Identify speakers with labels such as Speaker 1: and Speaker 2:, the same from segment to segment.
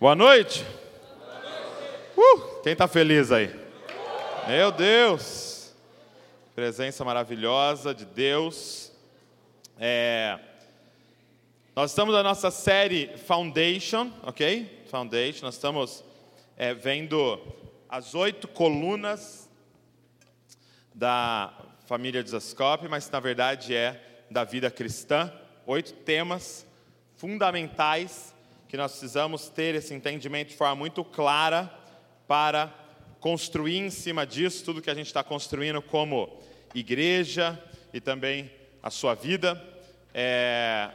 Speaker 1: Boa noite. Uh, quem está feliz aí? Meu Deus! Presença maravilhosa de Deus. É, nós estamos na nossa série Foundation, ok? Foundation. Nós estamos é, vendo as oito colunas da família de Zascope, mas na verdade é da vida cristã. Oito temas fundamentais que nós precisamos ter esse entendimento de forma muito clara para construir em cima disso tudo que a gente está construindo como igreja e também a sua vida. É,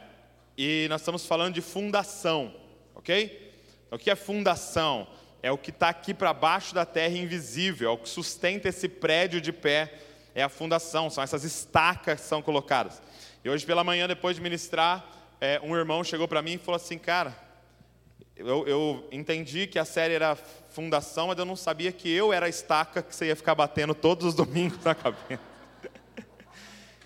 Speaker 1: e nós estamos falando de fundação, ok? O que é fundação? É o que está aqui para baixo da terra invisível, é o que sustenta esse prédio de pé, é a fundação, são essas estacas que são colocadas. E hoje pela manhã, depois de ministrar, é, um irmão chegou para mim e falou assim, cara, eu, eu, entendi que a série era fundação, mas eu não sabia que eu era a estaca que você ia ficar batendo todos os domingos na cabeça.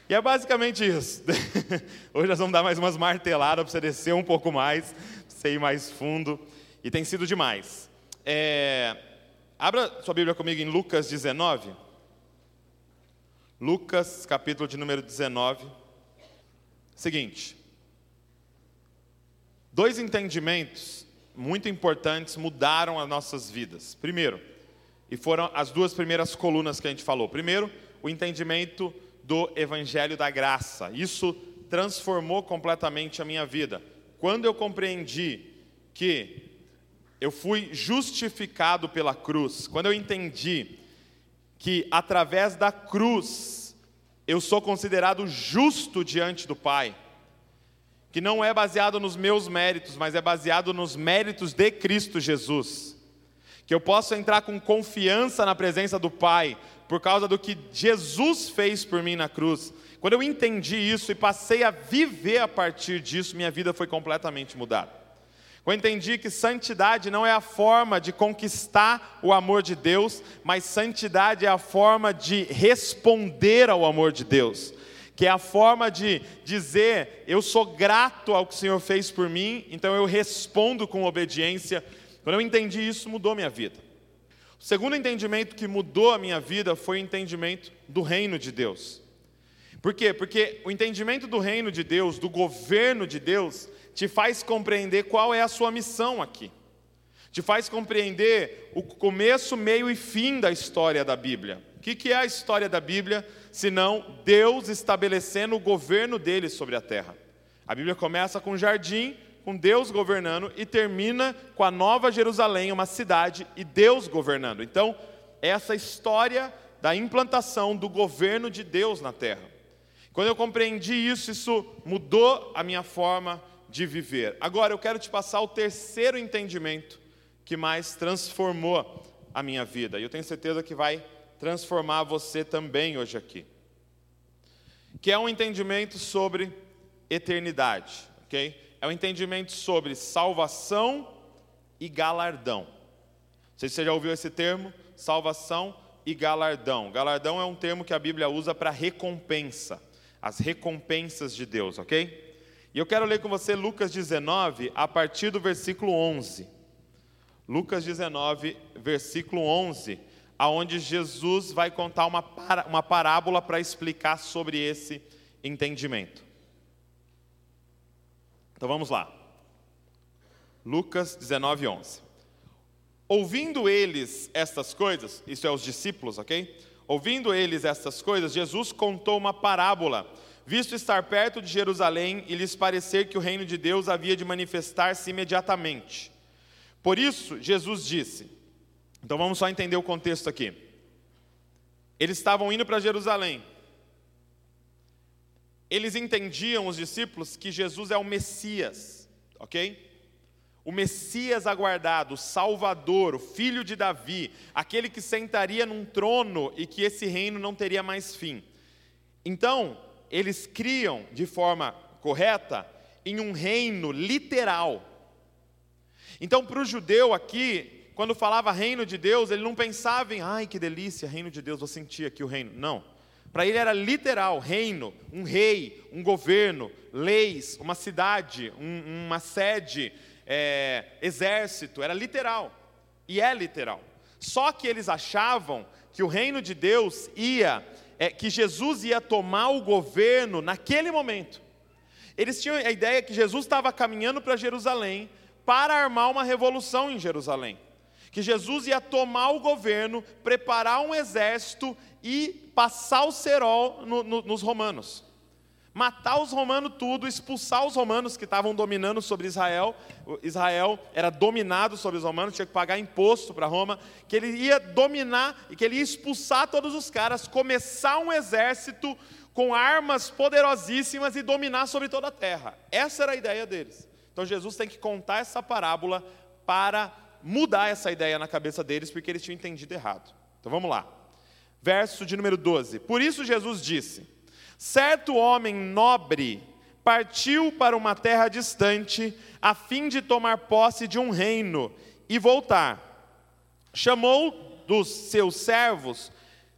Speaker 1: E é basicamente isso. Hoje nós vamos dar mais umas marteladas para você descer um pouco mais, para você ir mais fundo. E tem sido demais. É... Abra sua Bíblia comigo em Lucas 19. Lucas, capítulo de número 19. Seguinte. Dois entendimentos muito importantes mudaram as nossas vidas. Primeiro, e foram as duas primeiras colunas que a gente falou. Primeiro, o entendimento do Evangelho da Graça. Isso transformou completamente a minha vida. Quando eu compreendi que eu fui justificado pela cruz, quando eu entendi que através da cruz eu sou considerado justo diante do Pai que não é baseado nos meus méritos, mas é baseado nos méritos de Cristo Jesus. Que eu posso entrar com confiança na presença do Pai, por causa do que Jesus fez por mim na cruz. Quando eu entendi isso e passei a viver a partir disso, minha vida foi completamente mudada. Eu entendi que santidade não é a forma de conquistar o amor de Deus, mas santidade é a forma de responder ao amor de Deus que é a forma de dizer: eu sou grato ao que o Senhor fez por mim, então eu respondo com obediência. Quando eu entendi isso, mudou minha vida. O segundo entendimento que mudou a minha vida foi o entendimento do reino de Deus. Por quê? Porque o entendimento do reino de Deus, do governo de Deus, te faz compreender qual é a sua missão aqui. Te faz compreender o começo, meio e fim da história da Bíblia. O que é a história da Bíblia, senão Deus estabelecendo o governo dele sobre a terra? A Bíblia começa com um jardim, com Deus governando, e termina com a Nova Jerusalém, uma cidade, e Deus governando. Então, essa história da implantação do governo de Deus na terra. Quando eu compreendi isso, isso mudou a minha forma de viver. Agora eu quero te passar o terceiro entendimento que mais transformou a minha vida. E eu tenho certeza que vai transformar você também hoje aqui. Que é um entendimento sobre eternidade, ok? É um entendimento sobre salvação e galardão. Não sei se você já ouviu esse termo, salvação e galardão. Galardão é um termo que a Bíblia usa para recompensa, as recompensas de Deus, ok? E eu quero ler com você Lucas 19, a partir do versículo 11. Lucas 19, versículo 11 aonde Jesus vai contar uma, uma parábola para explicar sobre esse entendimento. Então vamos lá. Lucas 19, 11. Ouvindo eles estas coisas, isso é os discípulos, ok? Ouvindo eles estas coisas, Jesus contou uma parábola, visto estar perto de Jerusalém e lhes parecer que o reino de Deus havia de manifestar-se imediatamente. Por isso, Jesus disse: então vamos só entender o contexto aqui. Eles estavam indo para Jerusalém. Eles entendiam, os discípulos, que Jesus é o Messias, ok? O Messias aguardado, o Salvador, o filho de Davi, aquele que sentaria num trono e que esse reino não teria mais fim. Então, eles criam de forma correta em um reino literal. Então, para o judeu aqui, quando falava reino de Deus, ele não pensava em, ai que delícia, reino de Deus, vou sentir aqui o reino. Não. Para ele era literal, reino, um rei, um governo, leis, uma cidade, um, uma sede, é, exército, era literal. E é literal. Só que eles achavam que o reino de Deus ia, é, que Jesus ia tomar o governo naquele momento. Eles tinham a ideia que Jesus estava caminhando para Jerusalém para armar uma revolução em Jerusalém. Que Jesus ia tomar o governo, preparar um exército e passar o cerol no, no, nos romanos matar os romanos tudo, expulsar os romanos que estavam dominando sobre Israel. Israel era dominado sobre os romanos, tinha que pagar imposto para Roma, que ele ia dominar e que ele ia expulsar todos os caras, começar um exército com armas poderosíssimas e dominar sobre toda a terra. Essa era a ideia deles. Então Jesus tem que contar essa parábola para mudar essa ideia na cabeça deles, porque eles tinham entendido errado. Então vamos lá. Verso de número 12. Por isso Jesus disse: Certo homem nobre partiu para uma terra distante, a fim de tomar posse de um reino e voltar. Chamou dos seus servos,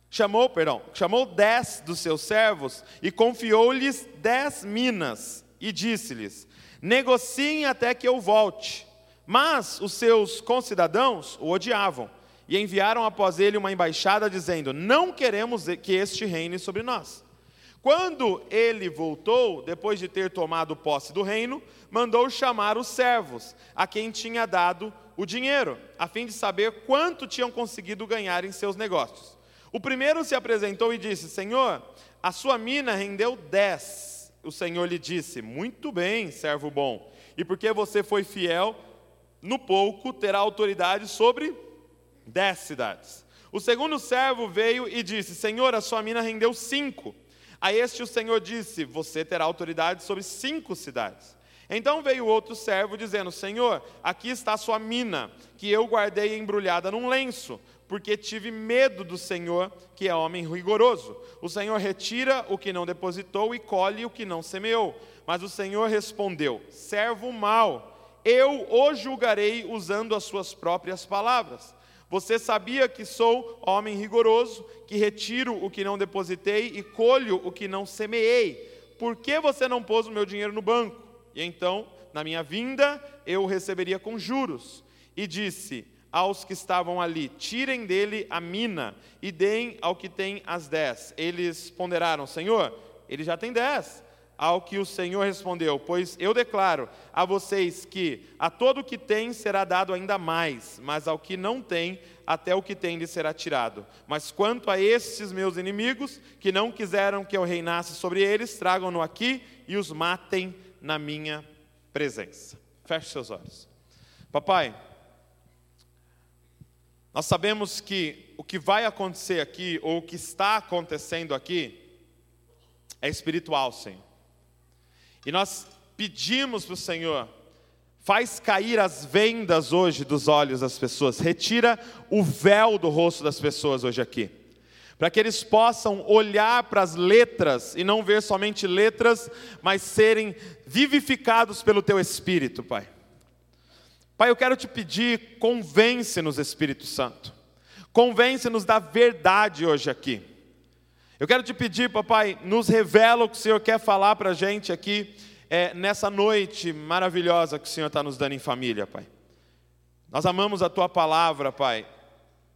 Speaker 1: chamou, perdão, chamou dez dos seus servos e confiou-lhes dez minas e disse-lhes: negociem até que eu volte. Mas os seus concidadãos o odiavam e enviaram após ele uma embaixada dizendo: Não queremos que este reine sobre nós. Quando ele voltou, depois de ter tomado posse do reino, mandou chamar os servos, a quem tinha dado o dinheiro, a fim de saber quanto tinham conseguido ganhar em seus negócios. O primeiro se apresentou e disse: Senhor, a sua mina rendeu dez. O Senhor lhe disse: Muito bem, servo bom, e porque você foi fiel, no pouco terá autoridade sobre dez cidades. O segundo servo veio e disse: Senhor, a sua mina rendeu cinco. A este o Senhor disse: Você terá autoridade sobre cinco cidades. Então veio outro servo dizendo: Senhor, aqui está a sua mina, que eu guardei embrulhada num lenço, porque tive medo do Senhor, que é homem rigoroso. O Senhor retira o que não depositou e colhe o que não semeou. Mas o Senhor respondeu: Servo mau, eu o julgarei usando as suas próprias palavras. Você sabia que sou homem rigoroso, que retiro o que não depositei e colho o que não semeei. Por que você não pôs o meu dinheiro no banco? E então, na minha vinda, eu o receberia com juros. E disse aos que estavam ali: Tirem dele a mina e deem ao que tem as dez. Eles ponderaram: Senhor, ele já tem dez. Ao que o Senhor respondeu: Pois eu declaro a vocês que a todo o que tem será dado ainda mais, mas ao que não tem, até o que tem lhe será tirado. Mas quanto a estes meus inimigos, que não quiseram que eu reinasse sobre eles, tragam-no aqui e os matem na minha presença. Feche seus olhos. Papai, nós sabemos que o que vai acontecer aqui, ou o que está acontecendo aqui, é espiritual, Senhor. E nós pedimos para o Senhor, faz cair as vendas hoje dos olhos das pessoas, retira o véu do rosto das pessoas hoje aqui, para que eles possam olhar para as letras e não ver somente letras, mas serem vivificados pelo Teu Espírito, Pai. Pai, eu quero te pedir, convence-nos, Espírito Santo, convence-nos da verdade hoje aqui. Eu quero te pedir, papai, nos revela o que o Senhor quer falar para a gente aqui, é, nessa noite maravilhosa que o Senhor está nos dando em família, pai. Nós amamos a tua palavra, pai,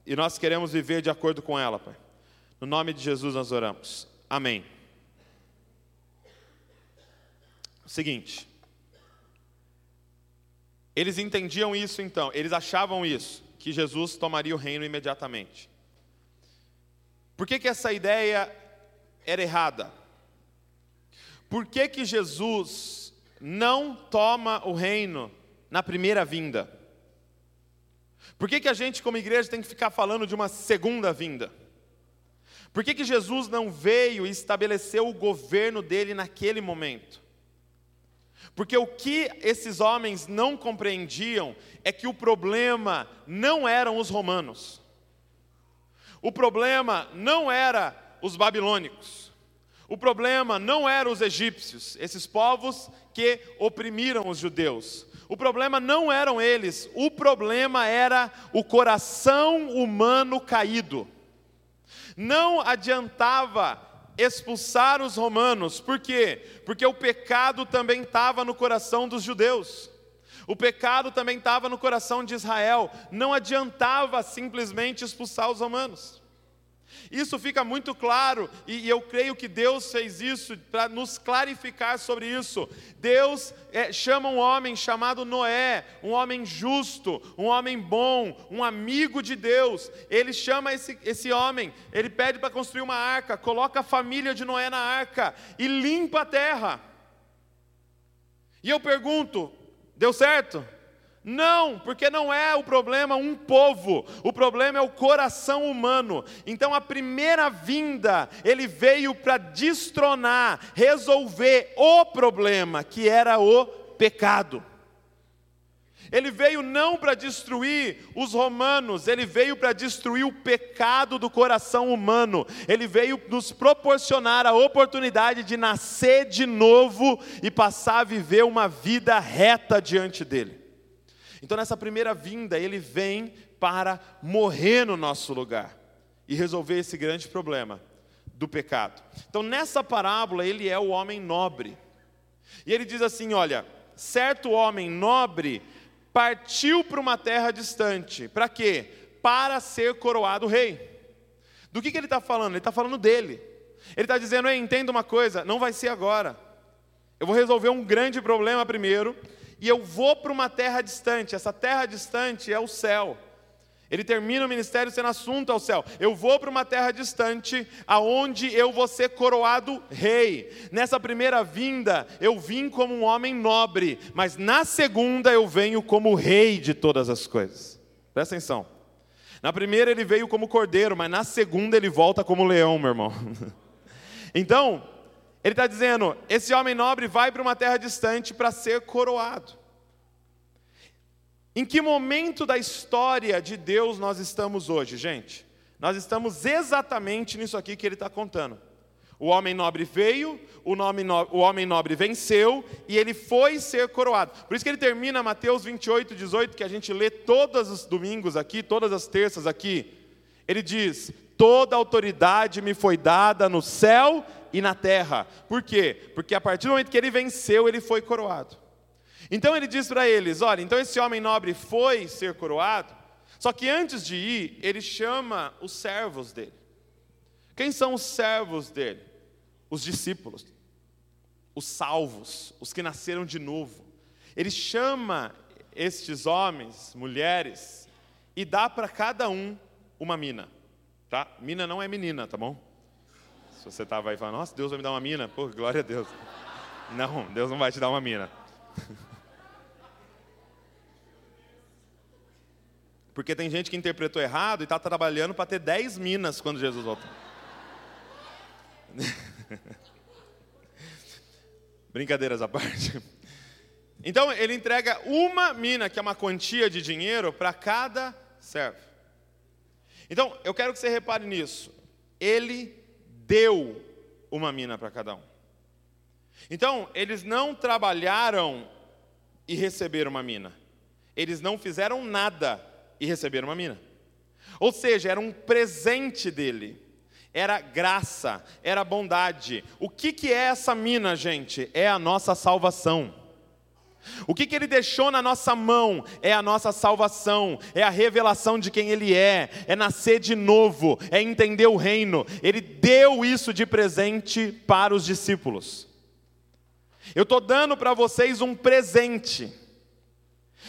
Speaker 1: e nós queremos viver de acordo com ela, pai. No nome de Jesus nós oramos. Amém. Seguinte. Eles entendiam isso então, eles achavam isso, que Jesus tomaria o reino imediatamente. Por que, que essa ideia era errada? Por que, que Jesus não toma o reino na primeira vinda? Por que, que a gente, como igreja, tem que ficar falando de uma segunda vinda? Por que, que Jesus não veio e estabeleceu o governo dele naquele momento? Porque o que esses homens não compreendiam é que o problema não eram os romanos. O problema não era os babilônicos. O problema não eram os egípcios, esses povos que oprimiram os judeus. O problema não eram eles, o problema era o coração humano caído. Não adiantava expulsar os romanos, por quê? Porque o pecado também estava no coração dos judeus. O pecado também estava no coração de Israel, não adiantava simplesmente expulsar os romanos. Isso fica muito claro, e eu creio que Deus fez isso para nos clarificar sobre isso. Deus é, chama um homem chamado Noé, um homem justo, um homem bom, um amigo de Deus. Ele chama esse, esse homem, ele pede para construir uma arca, coloca a família de Noé na arca e limpa a terra. E eu pergunto: deu certo? Não, porque não é o problema um povo, o problema é o coração humano. Então a primeira vinda, ele veio para destronar, resolver o problema, que era o pecado. Ele veio não para destruir os romanos, ele veio para destruir o pecado do coração humano. Ele veio nos proporcionar a oportunidade de nascer de novo e passar a viver uma vida reta diante dele. Então, nessa primeira vinda, ele vem para morrer no nosso lugar e resolver esse grande problema do pecado. Então, nessa parábola, ele é o homem nobre. E ele diz assim: olha, certo homem nobre partiu para uma terra distante. Para quê? Para ser coroado rei. Do que, que ele está falando? Ele está falando dele. Ele está dizendo: entenda uma coisa, não vai ser agora. Eu vou resolver um grande problema primeiro, e eu vou para uma terra distante. Essa terra distante é o céu. Ele termina o ministério sendo assunto ao céu. Eu vou para uma terra distante, aonde eu vou ser coroado rei. Nessa primeira vinda, eu vim como um homem nobre, mas na segunda eu venho como rei de todas as coisas. Presta atenção. Na primeira ele veio como cordeiro, mas na segunda ele volta como leão, meu irmão. Então, ele está dizendo: esse homem nobre vai para uma terra distante para ser coroado. Em que momento da história de Deus nós estamos hoje, gente? Nós estamos exatamente nisso aqui que ele está contando. O homem nobre veio, o, no... o, homem nobre venceu e ele foi ser coroado. Por isso que ele termina Mateus 28, 18, que a gente lê todos os domingos aqui, todas as terças aqui. Ele diz: Toda autoridade me foi dada no céu e na terra. Por quê? Porque a partir do momento que ele venceu, ele foi coroado. Então ele diz para eles: olha, então esse homem nobre foi ser coroado, só que antes de ir, ele chama os servos dele. Quem são os servos dele? Os discípulos, os salvos, os que nasceram de novo. Ele chama estes homens, mulheres, e dá para cada um uma mina. Tá? Mina não é menina, tá bom? Se você estava aí falando, nossa, Deus vai me dar uma mina, pô, glória a Deus. Não, Deus não vai te dar uma mina. Porque tem gente que interpretou errado e está trabalhando para ter 10 minas quando Jesus voltar. Brincadeiras à parte. Então ele entrega uma mina, que é uma quantia de dinheiro, para cada servo. Então eu quero que você repare nisso. Ele deu uma mina para cada um. Então, eles não trabalharam e receberam uma mina. Eles não fizeram nada e receberam uma mina. Ou seja, era um presente dele. Era graça, era bondade. O que, que é essa mina, gente? É a nossa salvação. O que, que ele deixou na nossa mão é a nossa salvação, é a revelação de quem ele é, é nascer de novo, é entender o reino. Ele deu isso de presente para os discípulos. Eu estou dando para vocês um presente.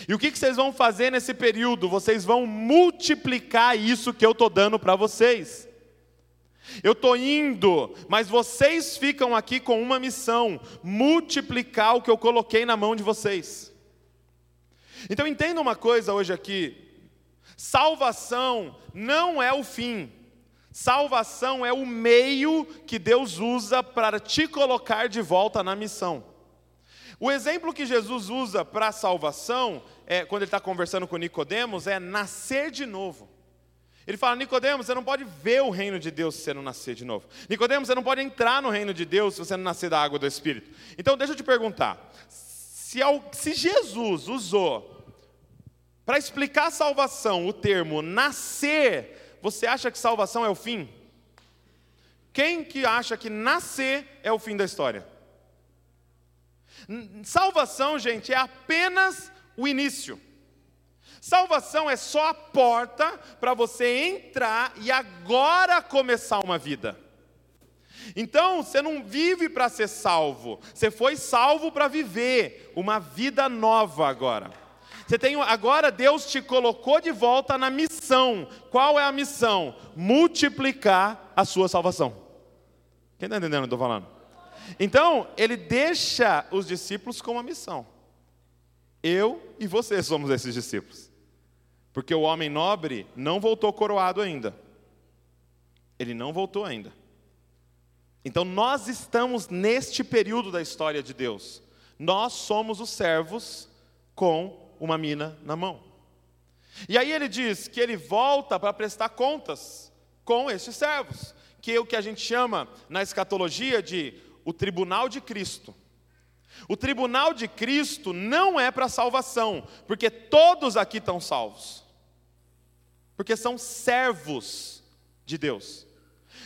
Speaker 1: E o que, que vocês vão fazer nesse período? Vocês vão multiplicar isso que eu estou dando para vocês. Eu estou indo, mas vocês ficam aqui com uma missão: multiplicar o que eu coloquei na mão de vocês. Então entenda uma coisa hoje aqui: salvação não é o fim, salvação é o meio que Deus usa para te colocar de volta na missão. O exemplo que Jesus usa para a salvação, é, quando ele está conversando com Nicodemos, é nascer de novo. Ele fala, Nicodemos, você não pode ver o reino de Deus se você não nascer de novo. Nicodemos, você não pode entrar no reino de Deus se você não nascer da água do Espírito. Então deixa eu te perguntar: se, se Jesus usou para explicar a salvação o termo nascer, você acha que salvação é o fim? Quem que acha que nascer é o fim da história? Salvação, gente, é apenas o início. Salvação é só a porta para você entrar e agora começar uma vida. Então, você não vive para ser salvo, você foi salvo para viver uma vida nova agora. Você tem agora Deus te colocou de volta na missão. Qual é a missão? Multiplicar a sua salvação. Quem está entendendo o que eu estou falando? Então, ele deixa os discípulos com uma missão. Eu e você somos esses discípulos. Porque o homem nobre não voltou coroado ainda. Ele não voltou ainda. Então nós estamos neste período da história de Deus. Nós somos os servos com uma mina na mão. E aí ele diz que ele volta para prestar contas com estes servos, que é o que a gente chama na escatologia de o tribunal de Cristo. O tribunal de Cristo não é para salvação, porque todos aqui estão salvos. Porque são servos de Deus.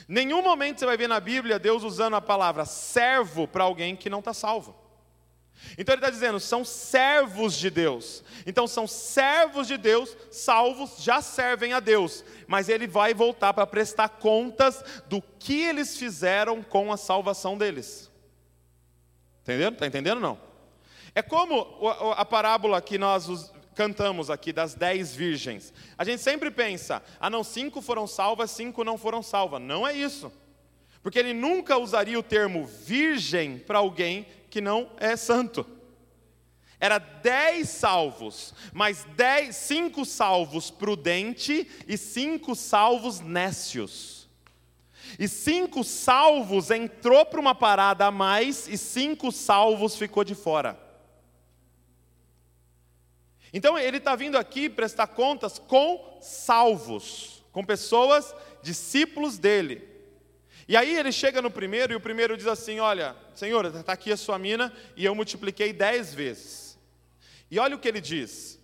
Speaker 1: Nenhum momento você vai ver na Bíblia Deus usando a palavra servo para alguém que não está salvo. Então ele está dizendo, são servos de Deus. Então são servos de Deus, salvos, já servem a Deus. Mas ele vai voltar para prestar contas do que eles fizeram com a salvação deles. Entendendo? Está entendendo não? É como a parábola que nós cantamos aqui das dez virgens. A gente sempre pensa, ah não, cinco foram salvas, cinco não foram salvas. Não é isso. Porque ele nunca usaria o termo virgem para alguém que não é santo. Era dez salvos, mas dez, cinco salvos prudente e cinco salvos nécios. E cinco salvos entrou para uma parada a mais e cinco salvos ficou de fora. Então ele está vindo aqui prestar contas com salvos, com pessoas, discípulos dele. E aí ele chega no primeiro e o primeiro diz assim: Olha, Senhor, está aqui a sua mina e eu multipliquei dez vezes. E olha o que ele diz: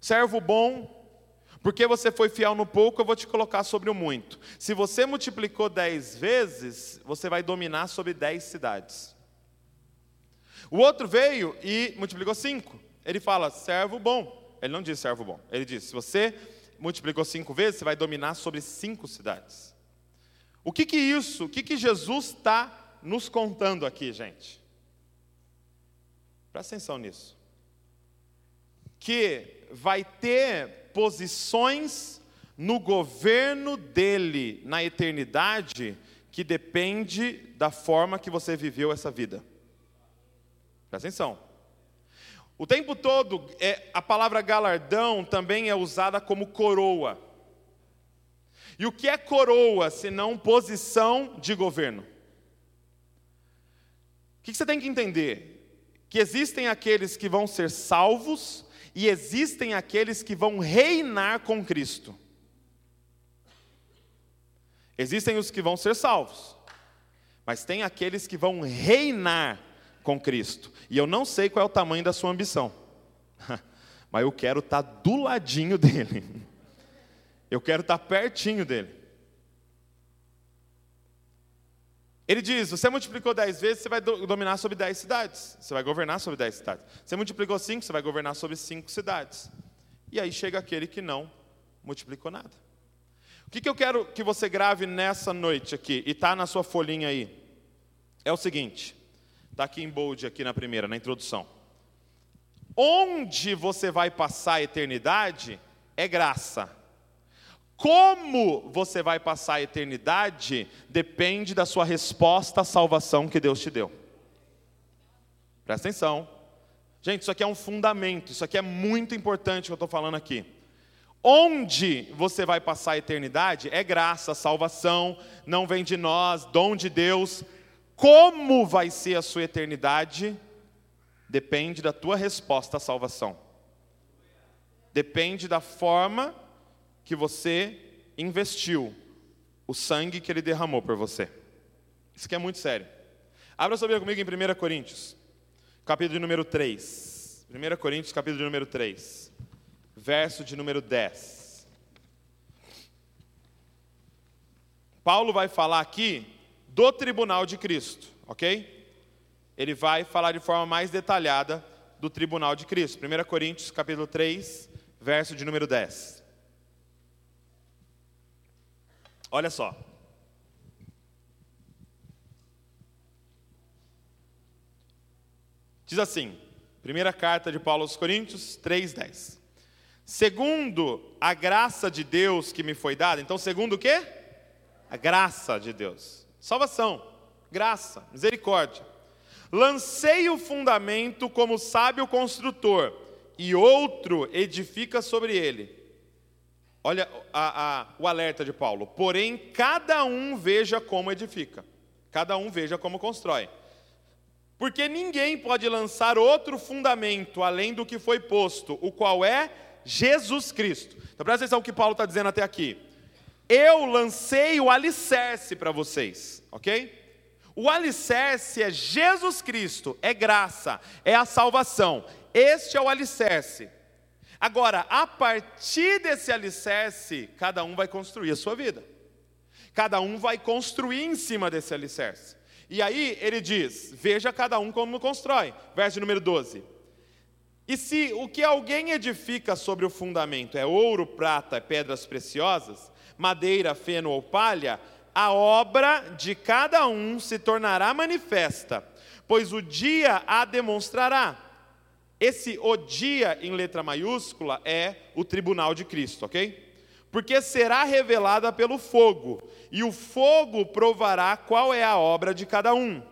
Speaker 1: Servo bom, porque você foi fiel no pouco, eu vou te colocar sobre o muito. Se você multiplicou dez vezes, você vai dominar sobre dez cidades. O outro veio e multiplicou cinco. Ele fala, servo bom. Ele não diz servo bom. Ele diz, se você multiplicou cinco vezes, você vai dominar sobre cinco cidades. O que que isso, o que que Jesus está nos contando aqui, gente? Presta atenção nisso. Que vai ter posições no governo dele na eternidade que depende da forma que você viveu essa vida. Presta atenção. O tempo todo, é, a palavra galardão também é usada como coroa. E o que é coroa, senão posição de governo? O que você tem que entender? Que existem aqueles que vão ser salvos e existem aqueles que vão reinar com Cristo. Existem os que vão ser salvos, mas tem aqueles que vão reinar com Cristo. E eu não sei qual é o tamanho da sua ambição, mas eu quero estar tá do ladinho dele. Eu quero estar pertinho dele. Ele diz: você multiplicou dez vezes, você vai dominar sobre dez cidades. Você vai governar sobre dez cidades. Você multiplicou cinco, você vai governar sobre cinco cidades. E aí chega aquele que não multiplicou nada. O que, que eu quero que você grave nessa noite aqui, e está na sua folhinha aí, é o seguinte: Está aqui em bold, aqui na primeira, na introdução. Onde você vai passar a eternidade é graça. Como você vai passar a eternidade depende da sua resposta à salvação que Deus te deu. Presta atenção. Gente, isso aqui é um fundamento, isso aqui é muito importante que eu estou falando aqui. Onde você vai passar a eternidade é graça, salvação, não vem de nós, dom de Deus, como vai ser a sua eternidade depende da tua resposta à salvação. Depende da forma que você investiu o sangue que ele derramou por você. Isso aqui é muito sério. Abra sua Bíblia comigo em 1 Coríntios, capítulo de número 3. 1 Coríntios, capítulo de número 3, verso de número 10. Paulo vai falar aqui do tribunal de Cristo, ok? Ele vai falar de forma mais detalhada do tribunal de Cristo. 1 Coríntios capítulo 3, verso de número 10. Olha só. Diz assim, primeira carta de Paulo aos Coríntios 3:10. Segundo a graça de Deus que me foi dada, então segundo o quê? A graça de Deus. Salvação, graça, misericórdia. Lancei o fundamento como sábio construtor, e outro edifica sobre ele. Olha a, a, o alerta de Paulo. Porém, cada um veja como edifica, cada um veja como constrói. Porque ninguém pode lançar outro fundamento além do que foi posto, o qual é Jesus Cristo. Então presta atenção o que Paulo está dizendo até aqui. Eu lancei o alicerce para vocês, ok? O alicerce é Jesus Cristo, é graça, é a salvação. Este é o alicerce. Agora, a partir desse alicerce, cada um vai construir a sua vida. Cada um vai construir em cima desse alicerce. E aí ele diz: Veja cada um como constrói. Verso número 12. E se o que alguém edifica sobre o fundamento é ouro, prata, pedras preciosas, madeira, feno ou palha, a obra de cada um se tornará manifesta, pois o dia a demonstrará. Esse o dia em letra maiúscula é o tribunal de Cristo, ok? Porque será revelada pelo fogo, e o fogo provará qual é a obra de cada um.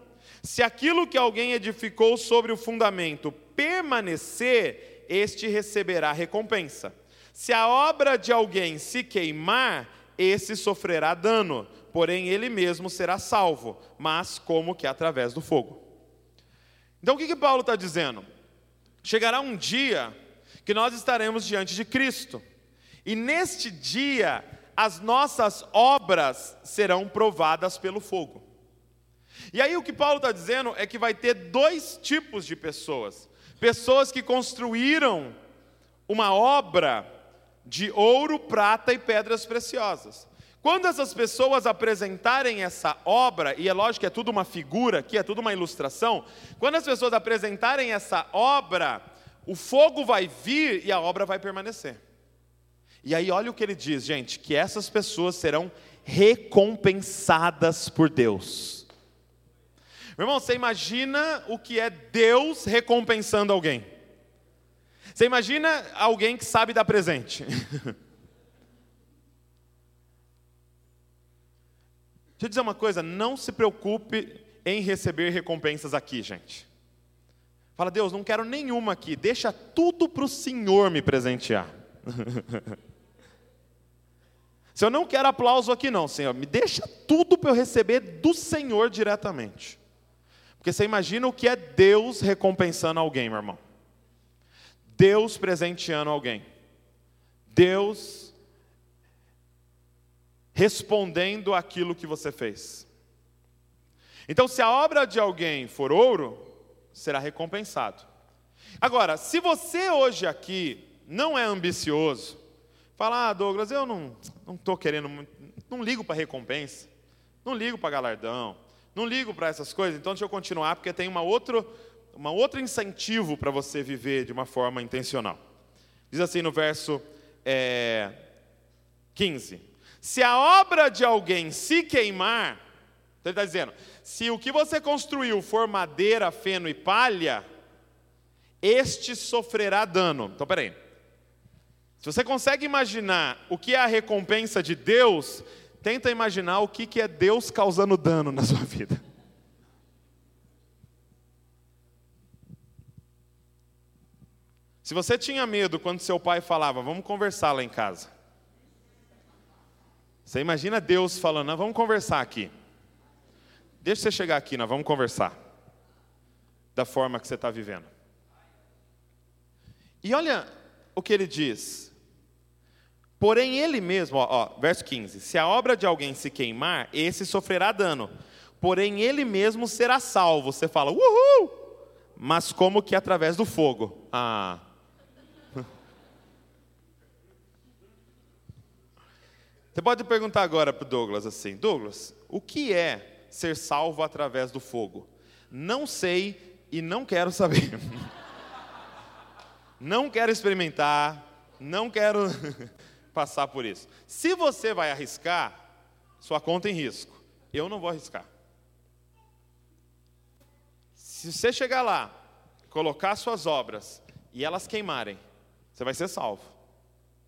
Speaker 1: Se aquilo que alguém edificou sobre o fundamento permanecer, este receberá recompensa. Se a obra de alguém se queimar, esse sofrerá dano, porém ele mesmo será salvo, mas como que através do fogo. Então o que, que Paulo está dizendo? Chegará um dia que nós estaremos diante de Cristo, e neste dia as nossas obras serão provadas pelo fogo. E aí o que Paulo está dizendo é que vai ter dois tipos de pessoas: pessoas que construíram uma obra de ouro, prata e pedras preciosas. Quando essas pessoas apresentarem essa obra, e é lógico que é tudo uma figura aqui, é tudo uma ilustração, quando as pessoas apresentarem essa obra, o fogo vai vir e a obra vai permanecer. E aí olha o que ele diz, gente, que essas pessoas serão recompensadas por Deus. Meu irmão, você imagina o que é Deus recompensando alguém? Você imagina alguém que sabe dar presente? Deixa eu dizer uma coisa, não se preocupe em receber recompensas aqui, gente. Fala, Deus, não quero nenhuma aqui, deixa tudo para o Senhor me presentear. Se eu não quero aplauso aqui, não, Senhor, me deixa tudo para eu receber do Senhor diretamente. Porque você imagina o que é Deus recompensando alguém, meu irmão. Deus presenteando alguém. Deus respondendo aquilo que você fez. Então, se a obra de alguém for ouro, será recompensado. Agora, se você hoje aqui não é ambicioso, fala, ah, Douglas, eu não estou querendo, não ligo para recompensa, não ligo para galardão, não ligo para essas coisas, então deixa eu continuar, porque tem uma outro, uma outro incentivo para você viver de uma forma intencional. Diz assim no verso é, 15: Se a obra de alguém se queimar, então ele está dizendo, se o que você construiu for madeira, feno e palha, este sofrerá dano. Então, peraí. Se você consegue imaginar o que é a recompensa de Deus, Tenta imaginar o que é Deus causando dano na sua vida. Se você tinha medo quando seu pai falava, vamos conversar lá em casa. Você imagina Deus falando, não, vamos conversar aqui. Deixa você chegar aqui, nós vamos conversar. Da forma que você está vivendo. E olha o que ele diz. Porém, ele mesmo, ó, ó, verso 15: se a obra de alguém se queimar, esse sofrerá dano. Porém, ele mesmo será salvo. Você fala, uhul! Mas como que através do fogo? Ah. Você pode perguntar agora para o Douglas assim: Douglas, o que é ser salvo através do fogo? Não sei e não quero saber. não quero experimentar, não quero passar por isso. Se você vai arriscar, sua conta em risco. Eu não vou arriscar. Se você chegar lá, colocar suas obras e elas queimarem, você vai ser salvo.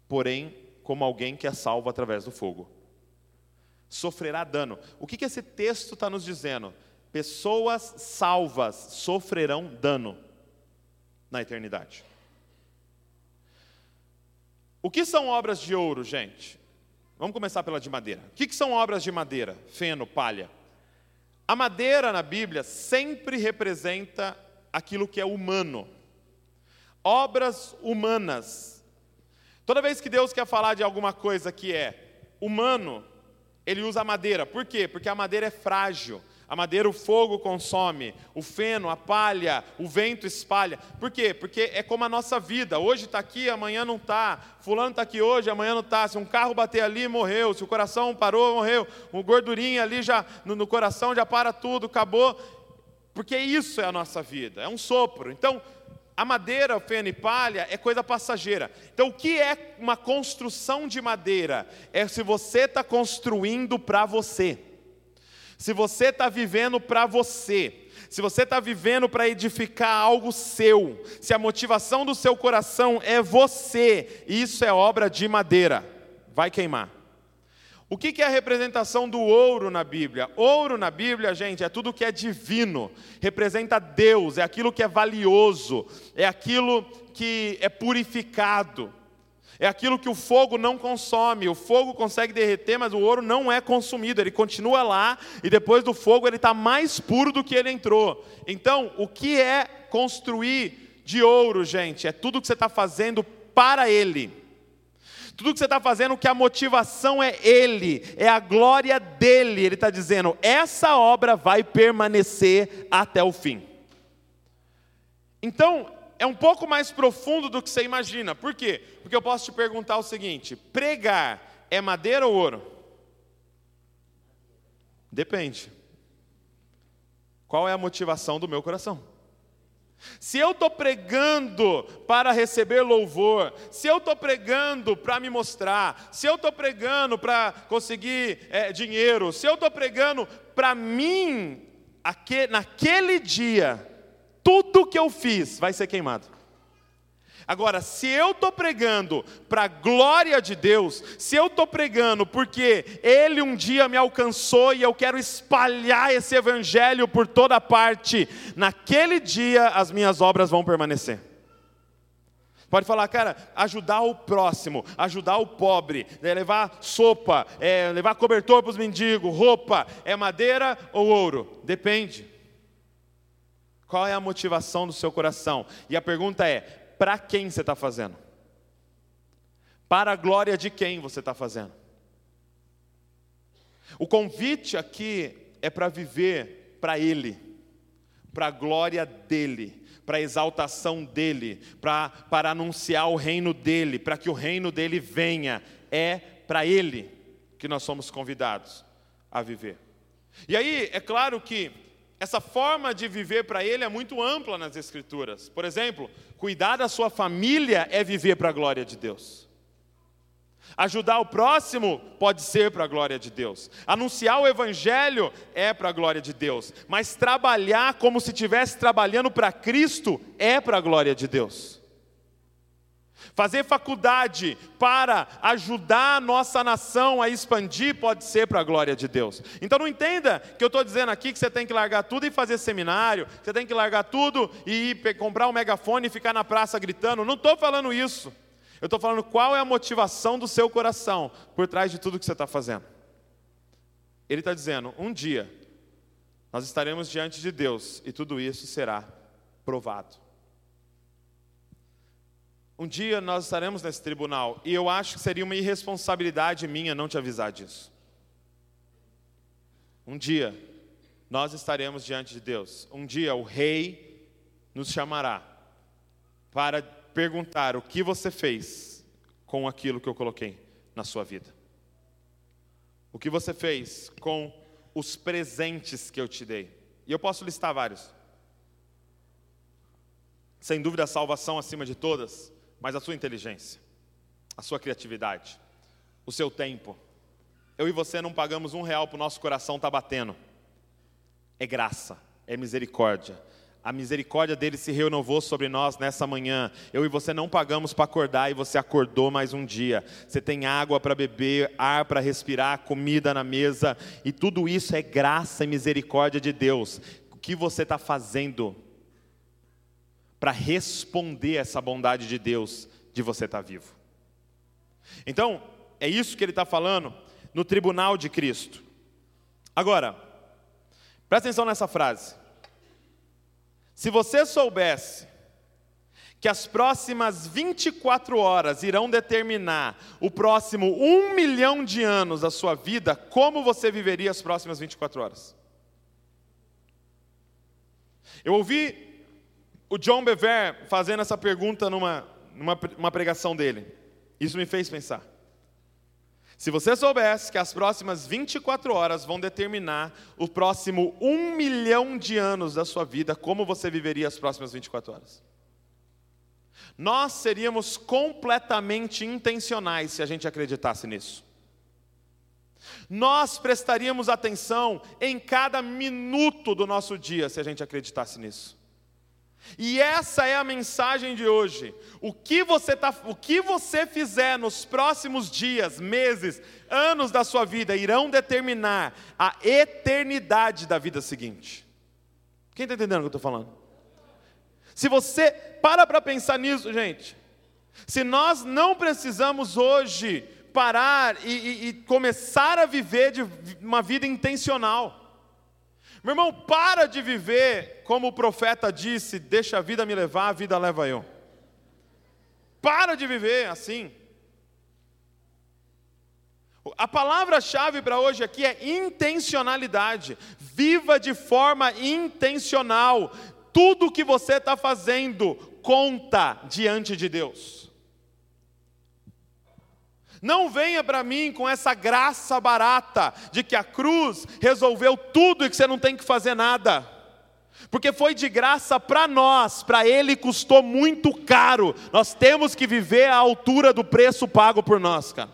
Speaker 1: Porém, como alguém que é salvo através do fogo. Sofrerá dano. O que, que esse texto está nos dizendo? Pessoas salvas sofrerão dano na eternidade. O que são obras de ouro, gente? Vamos começar pela de madeira. O que, que são obras de madeira? Feno, palha. A madeira na Bíblia sempre representa aquilo que é humano. Obras humanas. Toda vez que Deus quer falar de alguma coisa que é humano, ele usa a madeira. Por quê? Porque a madeira é frágil. A madeira o fogo consome, o feno, a palha, o vento espalha. Por quê? Porque é como a nossa vida. Hoje está aqui, amanhã não está. Fulano está aqui hoje, amanhã não está. Se um carro bater ali, morreu. Se o coração parou, morreu. Um gordurinha ali já no, no coração já para tudo, acabou. Porque isso é a nossa vida, é um sopro. Então, a madeira, o feno e palha é coisa passageira. Então, o que é uma construção de madeira? É se você está construindo para você se você está vivendo para você, se você está vivendo para edificar algo seu, se a motivação do seu coração é você, isso é obra de madeira, vai queimar. O que é a representação do ouro na Bíblia? Ouro na Bíblia, gente, é tudo que é divino, representa Deus, é aquilo que é valioso, é aquilo que é purificado. É aquilo que o fogo não consome. O fogo consegue derreter, mas o ouro não é consumido. Ele continua lá e depois do fogo ele está mais puro do que ele entrou. Então, o que é construir de ouro, gente? É tudo que você está fazendo para ele. Tudo que você está fazendo, que a motivação é Ele, é a glória dele. Ele está dizendo: essa obra vai permanecer até o fim. Então, é um pouco mais profundo do que você imagina. Por quê? Porque eu posso te perguntar o seguinte: pregar é madeira ou ouro? Depende. Qual é a motivação do meu coração? Se eu estou pregando para receber louvor, se eu estou pregando para me mostrar, se eu estou pregando para conseguir é, dinheiro, se eu estou pregando para mim, naquele dia, tudo que eu fiz vai ser queimado. Agora, se eu estou pregando para a glória de Deus, se eu estou pregando porque Ele um dia me alcançou e eu quero espalhar esse Evangelho por toda parte, naquele dia as minhas obras vão permanecer. Pode falar, cara, ajudar o próximo, ajudar o pobre, é levar sopa, é levar cobertor para os mendigos, roupa, é madeira ou ouro? Depende. Qual é a motivação do seu coração? E a pergunta é: para quem você está fazendo? Para a glória de quem você está fazendo? O convite aqui é para viver para Ele, para a glória dEle, para a exaltação dEle, para, para anunciar o reino dEle, para que o reino dEle venha. É para Ele que nós somos convidados a viver. E aí, é claro que essa forma de viver para ele é muito ampla nas Escrituras. Por exemplo, cuidar da sua família é viver para a glória de Deus. Ajudar o próximo pode ser para a glória de Deus. Anunciar o Evangelho é para a glória de Deus. Mas trabalhar como se estivesse trabalhando para Cristo é para a glória de Deus. Fazer faculdade para ajudar a nossa nação a expandir pode ser para a glória de Deus. Então não entenda que eu estou dizendo aqui que você tem que largar tudo e fazer seminário, você tem que largar tudo e ir comprar um megafone e ficar na praça gritando. Não estou falando isso. Eu estou falando qual é a motivação do seu coração por trás de tudo que você está fazendo. Ele está dizendo: um dia nós estaremos diante de Deus e tudo isso será provado. Um dia nós estaremos nesse tribunal e eu acho que seria uma irresponsabilidade minha não te avisar disso. Um dia nós estaremos diante de Deus. Um dia o rei nos chamará para perguntar o que você fez com aquilo que eu coloquei na sua vida. O que você fez com os presentes que eu te dei. E eu posso listar vários. sem dúvida a salvação acima de todas, mas a sua inteligência, a sua criatividade, o seu tempo. Eu e você não pagamos um real para o nosso coração estar tá batendo. É graça, é misericórdia. A misericórdia dele se renovou sobre nós nessa manhã. Eu e você não pagamos para acordar e você acordou mais um dia. Você tem água para beber, ar para respirar, comida na mesa, e tudo isso é graça e misericórdia de Deus. O que você está fazendo para responder essa bondade de Deus de você estar tá vivo? Então, é isso que ele está falando no tribunal de Cristo. Agora, presta atenção nessa frase. Se você soubesse que as próximas 24 horas irão determinar o próximo um milhão de anos da sua vida, como você viveria as próximas 24 horas? Eu ouvi o John Bever fazendo essa pergunta numa, numa pregação dele. Isso me fez pensar. Se você soubesse que as próximas 24 horas vão determinar o próximo um milhão de anos da sua vida, como você viveria as próximas 24 horas? Nós seríamos completamente intencionais se a gente acreditasse nisso. Nós prestaríamos atenção em cada minuto do nosso dia se a gente acreditasse nisso. E essa é a mensagem de hoje. O que você tá, o que você fizer nos próximos dias, meses, anos da sua vida irão determinar a eternidade da vida seguinte. Quem está entendendo o que eu estou falando? Se você para para pensar nisso, gente. Se nós não precisamos hoje parar e, e, e começar a viver de uma vida intencional. Meu irmão, para de viver como o profeta disse: deixa a vida me levar, a vida leva eu. Para de viver assim. A palavra-chave para hoje aqui é intencionalidade. Viva de forma intencional. Tudo que você está fazendo conta diante de Deus. Não venha para mim com essa graça barata de que a cruz resolveu tudo e que você não tem que fazer nada. Porque foi de graça para nós, para Ele custou muito caro. Nós temos que viver à altura do preço pago por nós, cara.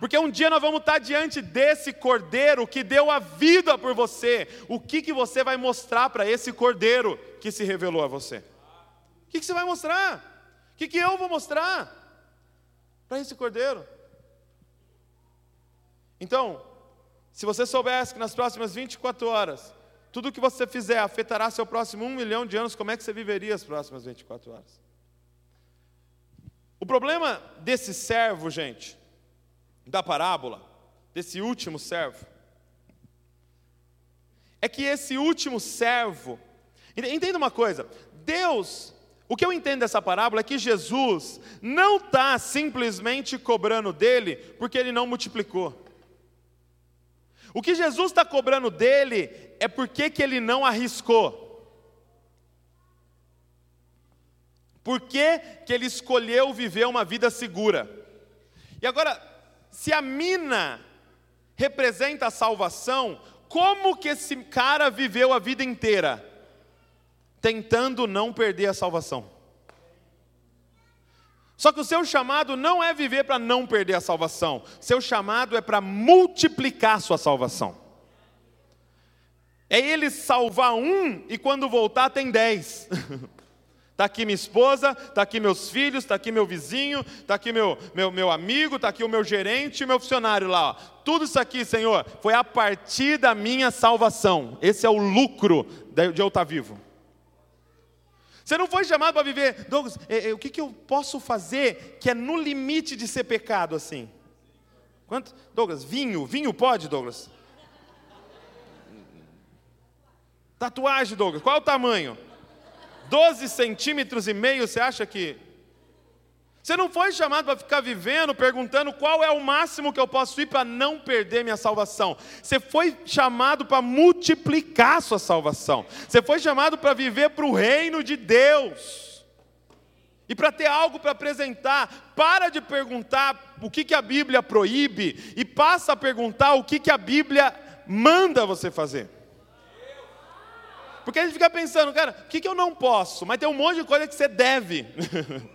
Speaker 1: Porque um dia nós vamos estar diante desse cordeiro que deu a vida por você. O que, que você vai mostrar para esse cordeiro que se revelou a você? O que, que você vai mostrar? O que, que eu vou mostrar? Para esse cordeiro. Então, se você soubesse que nas próximas 24 horas, tudo o que você fizer afetará seu próximo um milhão de anos, como é que você viveria as próximas 24 horas? O problema desse servo, gente, da parábola, desse último servo, é que esse último servo, entenda uma coisa, Deus o que eu entendo dessa parábola é que Jesus não está simplesmente cobrando dele porque ele não multiplicou. O que Jesus está cobrando dele é porque que ele não arriscou. Por que, que ele escolheu viver uma vida segura? E agora, se a mina representa a salvação, como que esse cara viveu a vida inteira? Tentando não perder a salvação. Só que o seu chamado não é viver para não perder a salvação, seu chamado é para multiplicar a sua salvação. É ele salvar um e quando voltar tem dez. Está aqui minha esposa, está aqui meus filhos, está aqui meu vizinho, está aqui meu, meu, meu amigo, está aqui o meu gerente meu funcionário lá. Ó. Tudo isso aqui, Senhor, foi a partir da minha salvação. Esse é o lucro de eu estar vivo. Você não foi chamado para viver, Douglas, é, é, o que, que eu posso fazer que é no limite de ser pecado assim? Quanto? Douglas, vinho, vinho pode, Douglas? Tatuagem, Douglas, qual o tamanho? 12 centímetros e meio, você acha que você não foi chamado para ficar vivendo perguntando qual é o máximo que eu posso ir para não perder minha salvação. Você foi chamado para multiplicar a sua salvação. Você foi chamado para viver para o reino de Deus. E para ter algo para apresentar, para de perguntar o que, que a Bíblia proíbe e passa a perguntar o que, que a Bíblia manda você fazer. Porque a gente fica pensando, cara, o que, que eu não posso? Mas tem um monte de coisa que você deve.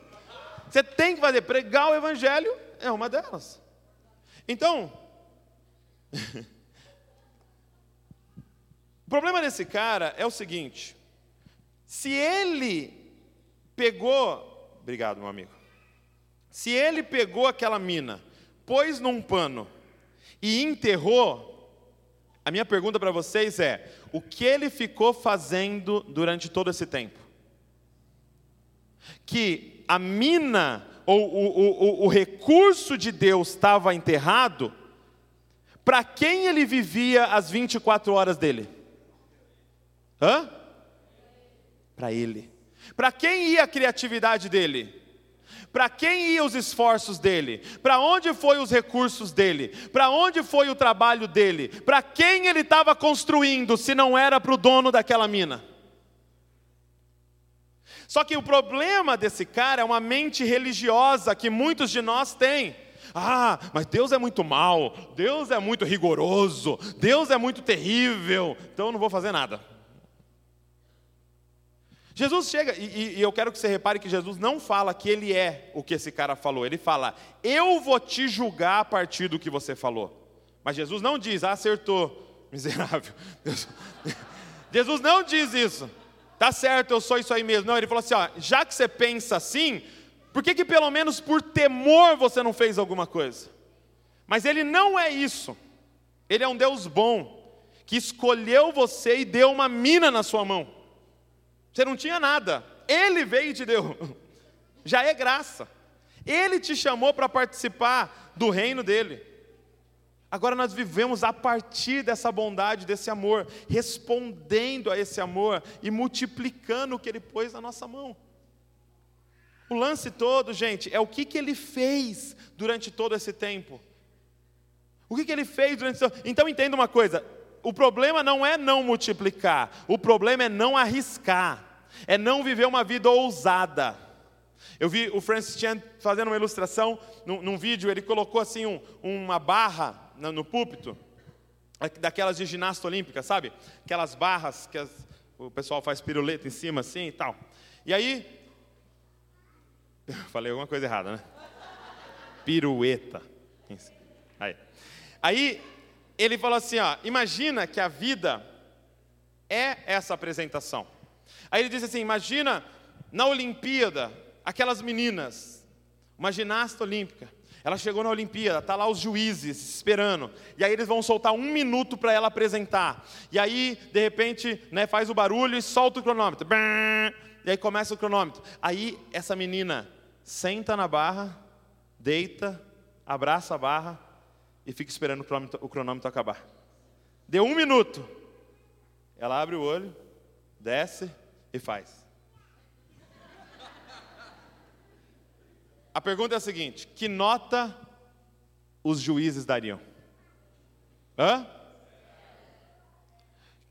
Speaker 1: você tem que fazer. Pregar o evangelho é uma delas. Então, o problema desse cara é o seguinte: se ele pegou, obrigado, meu amigo. Se ele pegou aquela mina, pôs num pano e enterrou, a minha pergunta para vocês é: o que ele ficou fazendo durante todo esse tempo? Que a mina ou o, o, o recurso de Deus estava enterrado, para quem ele vivia as 24 horas dele? Hã? Para ele. Para quem ia a criatividade dele? Para quem iam os esforços dele? Para onde foi os recursos dele? Para onde foi o trabalho dele? Para quem ele estava construindo, se não era para o dono daquela mina? Só que o problema desse cara é uma mente religiosa que muitos de nós têm. Ah, mas Deus é muito mal, Deus é muito rigoroso, Deus é muito terrível, então eu não vou fazer nada. Jesus chega, e, e, eu quero que você repare que Jesus não fala que ele é o que esse cara falou, ele fala, eu vou te julgar a partir do que você falou. Mas Jesus não diz, ah, acertou, miserável. Jesus não diz isso, tá certo, eu sou isso aí mesmo. Não, ele falou assim: ó, já que você pensa assim, por que, que pelo menos por temor você não fez alguma coisa? Mas ele não é isso, ele é um Deus bom, que escolheu você e deu uma mina na sua mão. Você não tinha nada. Ele veio e te deu. Já é graça. Ele te chamou para participar do reino dele. Agora nós vivemos a partir dessa bondade, desse amor, respondendo a esse amor e multiplicando o que ele pôs na nossa mão. O lance todo, gente, é o que, que ele fez durante todo esse tempo. O que, que ele fez durante? Então entenda uma coisa: o problema não é não multiplicar, o problema é não arriscar é não viver uma vida ousada. Eu vi o Francis Chan fazendo uma ilustração num, num vídeo, ele colocou assim um, uma barra no, púlpito, daquelas de ginasta olímpica, sabe? Aquelas barras que as, o pessoal faz piruleta em cima assim e tal. E aí, falei alguma coisa errada, né? Pirueta. Aí, aí ele falou assim, ó, imagina que a vida é essa apresentação. Aí ele diz assim: imagina na Olimpíada, aquelas meninas, uma ginasta olímpica. Ela chegou na Olimpíada, tá lá os juízes esperando. E aí eles vão soltar um minuto para ela apresentar. E aí, de repente, né, faz o barulho e solta o cronômetro. E aí começa o cronômetro. Aí essa menina senta na barra, deita, abraça a barra e fica esperando o cronômetro, o cronômetro acabar. Deu um minuto. Ela abre o olho, desce, e faz. A pergunta é a seguinte: que nota os juízes dariam? Hã?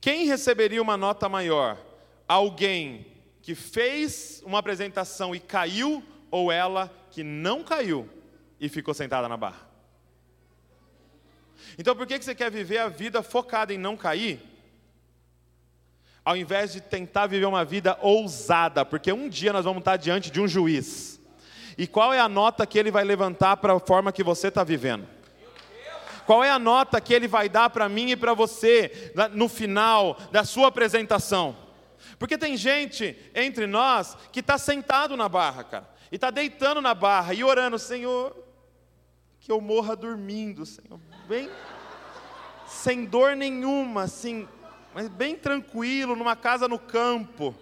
Speaker 1: Quem receberia uma nota maior? Alguém que fez uma apresentação e caiu, ou ela que não caiu e ficou sentada na barra? Então, por que você quer viver a vida focada em não cair? ao invés de tentar viver uma vida ousada, porque um dia nós vamos estar diante de um juiz. E qual é a nota que ele vai levantar para a forma que você está vivendo? Qual é a nota que ele vai dar para mim e para você no final da sua apresentação? Porque tem gente entre nós que está sentado na barra, cara, e está deitando na barra e orando, Senhor, que eu morra dormindo, Senhor, bem, sem dor nenhuma, assim, mas bem tranquilo, numa casa no campo,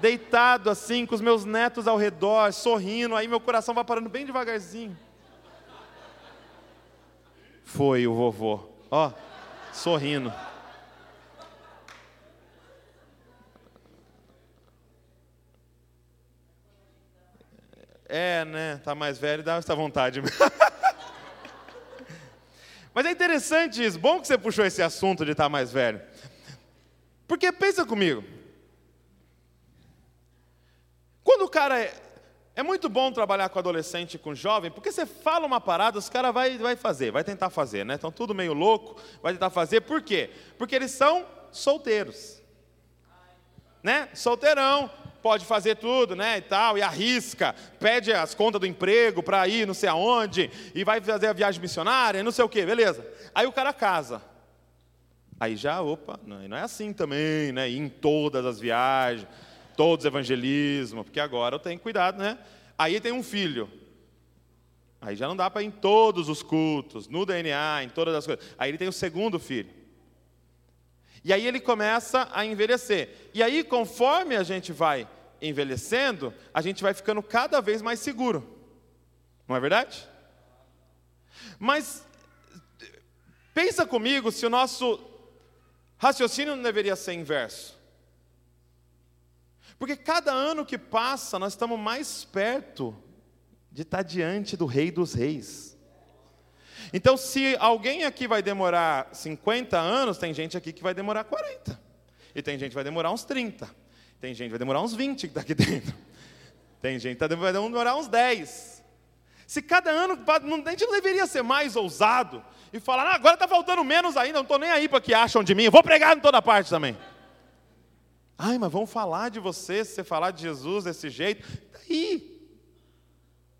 Speaker 1: deitado assim, com os meus netos ao redor, sorrindo, aí meu coração vai parando bem devagarzinho. Foi o vovô, ó, sorrindo. É, né? Tá mais velho, dá essa vontade. Mas é interessante isso. Bom que você puxou esse assunto de estar tá mais velho. Porque pensa comigo. Quando o cara é, é muito bom trabalhar com adolescente com jovem, porque você fala uma parada, os caras vai, vai fazer, vai tentar fazer, né? Estão tudo meio louco, vai tentar fazer. Por quê? Porque eles são solteiros. né? Solteirão, pode fazer tudo, né, e tal, e arrisca, pede as contas do emprego para ir não sei aonde, e vai fazer a viagem missionária, não sei o que, beleza. Aí o cara casa. Aí já, opa, não, não é assim também, né, em todas as viagens, todos os evangelismos, porque agora eu tenho cuidado, né. Aí tem um filho. Aí já não dá para ir em todos os cultos, no DNA, em todas as coisas. Aí ele tem o segundo filho. E aí ele começa a envelhecer. E aí, conforme a gente vai envelhecendo, a gente vai ficando cada vez mais seguro. Não é verdade? Mas pensa comigo se o nosso raciocínio não deveria ser inverso. Porque cada ano que passa, nós estamos mais perto de estar diante do Rei dos Reis. Então, se alguém aqui vai demorar 50 anos, tem gente aqui que vai demorar 40. E tem gente que vai demorar uns 30. Tem gente que vai demorar uns 20 que está aqui dentro. Tem gente que vai demorar uns 10. Se cada ano, a gente não deveria ser mais ousado e falar, ah, agora está faltando menos ainda, não estou nem aí para que acham de mim, eu vou pregar em toda parte também. Ai, mas vamos falar de você, se você falar de Jesus desse jeito. Daí,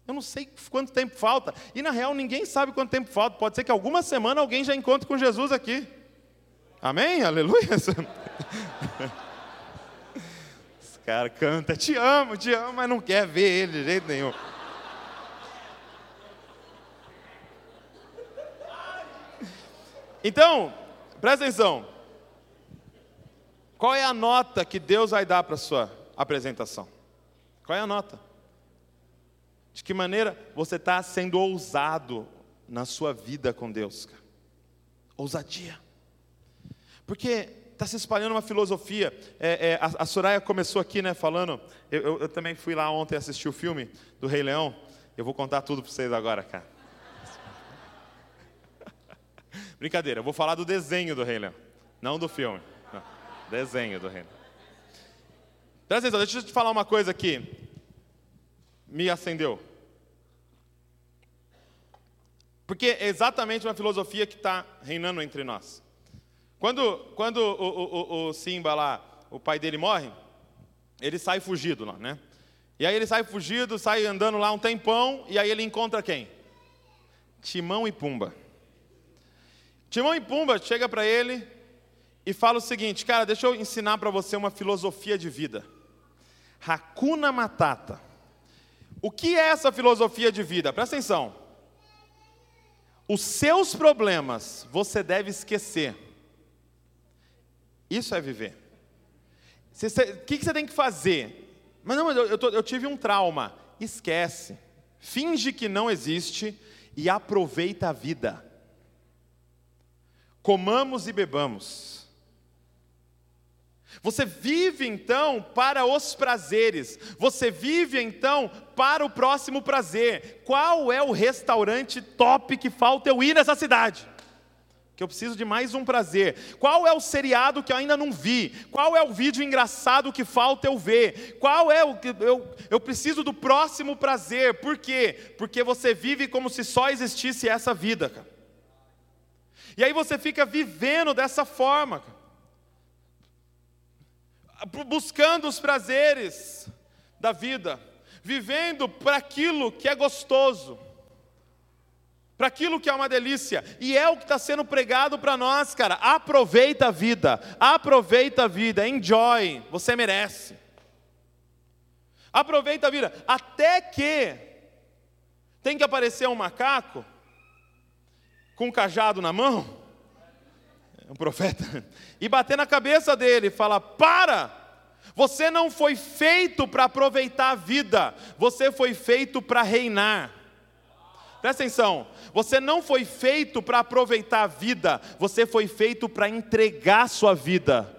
Speaker 1: eu não sei quanto tempo falta. E na real ninguém sabe quanto tempo falta. Pode ser que alguma semana alguém já encontre com Jesus aqui. Amém? Aleluia. Esse cara canta, te amo, te amo, mas não quer ver ele de jeito nenhum. Então, presta atenção. Qual é a nota que Deus vai dar para a sua apresentação? Qual é a nota? De que maneira você está sendo ousado na sua vida com Deus? Cara? Ousadia. Porque está se espalhando uma filosofia. É, é, a, a, Soraya começou aqui, né, falando. Eu, eu, eu, também fui lá ontem assistir o filme do Rei Leão. Eu vou contar tudo para vocês agora, cara. Brincadeira, eu vou falar do desenho do Rei Leão, não do filme. Desenho do Rei Leão. Presta atenção, deixa eu te falar uma coisa aqui. Me acendeu. Porque é exatamente uma filosofia que está reinando entre nós. Quando, quando o, o, o, Simba lá, o pai dele morre, ele sai fugido lá, né? E aí ele sai fugido, sai andando lá um tempão, e aí ele encontra quem? Timão e Pumba. Timão e Pumba chega para ele e fala o seguinte, cara, deixa eu ensinar para você uma filosofia de vida. Hakuna Matata. O que é essa filosofia de vida? Presta atenção. Os seus problemas você deve esquecer. Isso é viver. O que você tem que fazer? Mas não, eu, eu, eu tive um trauma. Esquece. Finge que não existe e aproveita a vida. Comamos e bebamos. Você vive então para os prazeres, você vive então para o próximo prazer. Qual é o restaurante top que falta eu ir nessa cidade? Que eu preciso de mais um prazer. Qual é o seriado que eu ainda não vi? Qual é o vídeo engraçado que falta eu ver? Qual é o que eu, eu preciso do próximo prazer? Por quê? Porque você vive como se só existisse essa vida, cara. E aí você fica vivendo dessa forma, cara buscando os prazeres da vida, vivendo para aquilo que é gostoso, para aquilo que é uma delícia, e é o que está sendo pregado para nós, cara. Aproveita a vida, aproveita a vida, enjoy, você merece. Aproveita a vida, até que tem que aparecer um macaco com um cajado na mão um profeta, e bater na cabeça dele e falar: Para! Você não foi feito para aproveitar a vida, você foi feito para reinar. Presta atenção, você não foi feito para aproveitar a vida, você foi feito para entregar sua vida.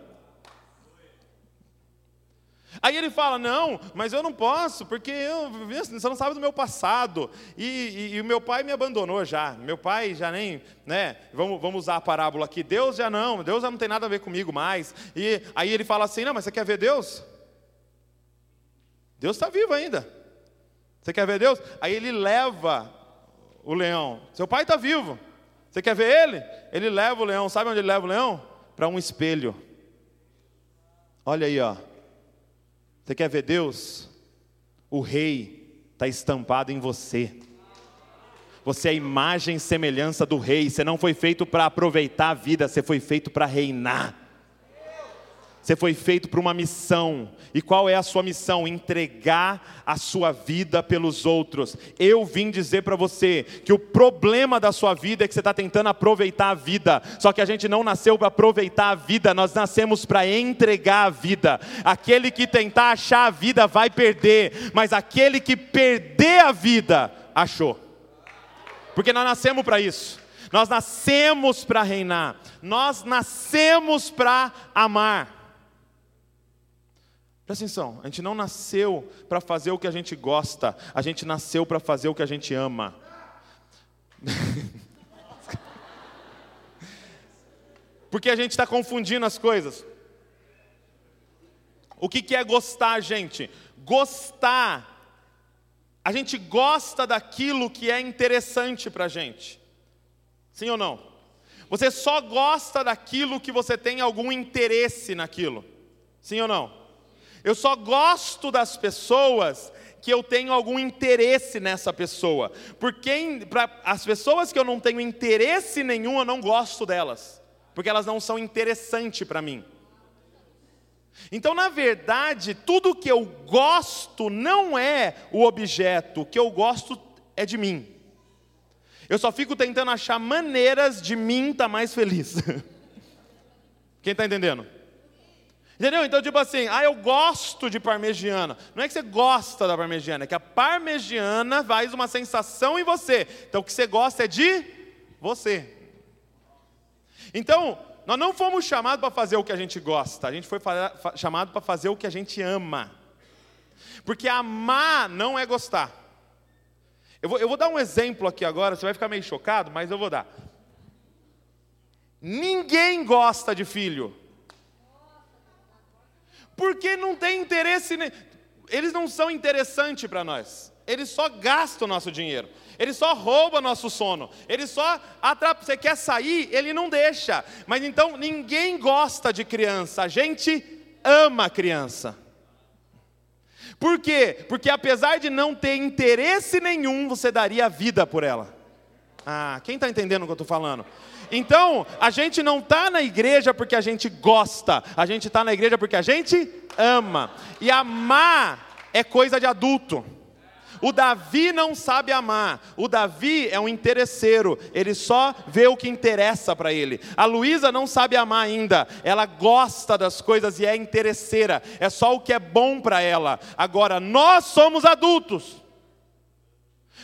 Speaker 1: Aí ele fala: Não, mas eu não posso, porque eu, você não sabe do meu passado. E, o meu pai me abandonou já. Meu pai já nem, né? Vamos, vamos usar a parábola aqui. Deus já não, Deus já não tem nada a ver comigo mais. E aí ele fala assim: Não, mas você quer ver Deus? Deus está vivo ainda. Você quer ver Deus? Aí ele leva o leão. Seu pai está vivo. Você quer ver ele? Ele leva o leão. Sabe onde ele leva o leão? Para um espelho. Olha aí, ó. Você quer ver Deus? O Rei está estampado em você. Você é a imagem e semelhança do Rei. Você não foi feito para aproveitar a vida, você foi feito para reinar. Você foi feito para uma missão. E qual é a sua missão? Entregar a sua vida pelos outros. Eu vim dizer para você que o problema da sua vida é que você está tentando aproveitar a vida. Só que a gente não nasceu para aproveitar a vida, nós nascemos para entregar a vida. Aquele que tentar achar a vida vai perder, mas aquele que perder a vida, achou. Porque nós nascemos para isso. Nós nascemos para reinar. Nós nascemos para amar. Presta atenção, a gente não nasceu para fazer o que a gente gosta, a gente nasceu para fazer o que a gente ama. Porque a gente está confundindo as coisas. O que, que é gostar, gente? Gostar, a gente gosta daquilo que é interessante para a gente. Sim ou não? Você só gosta daquilo que você tem algum interesse naquilo. Sim ou não? Eu só gosto das pessoas que eu tenho algum interesse nessa pessoa. Porque para as pessoas que eu não tenho interesse nenhum, eu não gosto delas. Porque elas não são interessantes para mim. Então, na verdade, tudo que eu gosto não é o objeto, o que eu gosto é de mim. Eu só fico tentando achar maneiras de mim estar tá mais feliz. Quem está entendendo? Entendeu? Então, tipo assim, ah, eu gosto de parmegiana. Não é que você gosta da parmegiana, é que a parmegiana faz uma sensação em você. Então, o que você gosta é de você. Então, nós não fomos chamados para fazer o que a gente gosta, a gente foi chamado para fazer o que a gente ama. Porque amar não é gostar. Eu vou, eu vou dar um exemplo aqui agora, você vai ficar meio chocado, mas eu vou dar. Ninguém gosta de filho. Porque não tem interesse, eles não são interessantes para nós. Eles só gastam nosso dinheiro. Ele só rouba nosso sono. Ele só atrapa. Você quer sair, ele não deixa. Mas então ninguém gosta de criança. A gente ama criança. Por quê? Porque apesar de não ter interesse nenhum, você daria a vida por ela. Ah, quem está entendendo o que eu estou falando? Então, a gente não está na igreja porque a gente gosta, a gente está na igreja porque a gente ama. E amar é coisa de adulto. O Davi não sabe amar. O Davi é um interesseiro. Ele só vê o que interessa para ele. A Luísa não sabe amar ainda. Ela gosta das coisas e é interesseira. É só o que é bom para ela. Agora, nós somos adultos.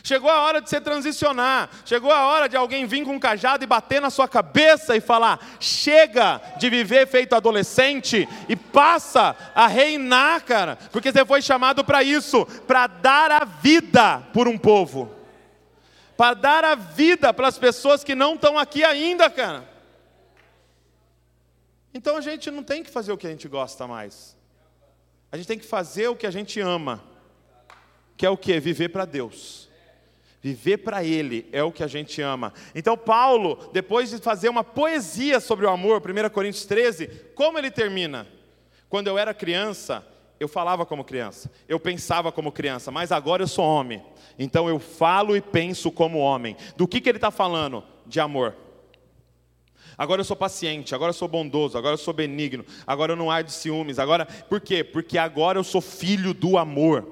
Speaker 1: Chegou a hora de você transicionar. Chegou a hora de alguém vir com um cajado e bater na sua cabeça e falar: chega de viver feito adolescente e passa a reinar, cara. Porque você foi chamado para isso para dar a vida por um povo. Para dar a vida para as pessoas que não estão aqui ainda, cara. Então a gente não tem que fazer o que a gente gosta mais. A gente tem que fazer o que a gente ama. Que é o que? Viver para Deus. Viver para Ele é o que a gente ama. Então, Paulo, depois de fazer uma poesia sobre o amor, 1 Coríntios 13, como ele termina? Quando eu era criança, eu falava como criança, eu pensava como criança, mas agora eu sou homem, então eu falo e penso como homem. Do que, que ele está falando? De amor. Agora eu sou paciente, agora eu sou bondoso, agora eu sou benigno, agora eu não ardo ciúmes, agora. Por quê? Porque agora eu sou filho do amor.